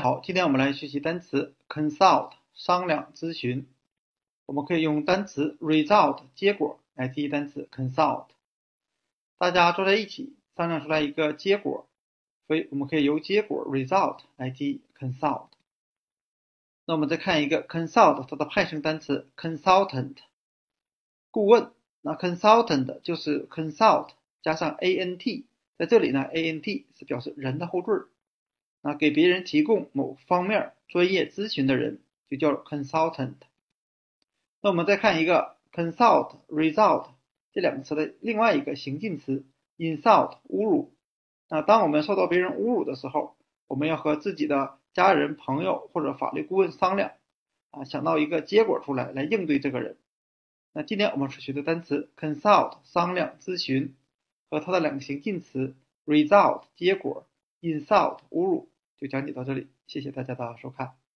好，今天我们来学习单词 consult 商量咨询。我们可以用单词 result 结果来记忆单词 consult。大家坐在一起商量出来一个结果，所以我们可以由结果 result 来记忆 consult。那我们再看一个 consult 它的派生单词 consultant 顾问。那 consultant 就是 consult 加上 ant，在这里呢 ant 是表示人的后缀。那给别人提供某方面专业咨询的人就叫 consultant。那我们再看一个 consult result 这两个词的另外一个形近词 insult 侮辱。那当我们受到别人侮辱的时候，我们要和自己的家人、朋友或者法律顾问商量啊，想到一个结果出来来应对这个人。那今天我们所学的单词 consult 商量咨询和它的两个形近词 result 结果。insult 侮辱就讲解到这里，谢谢大家的收看。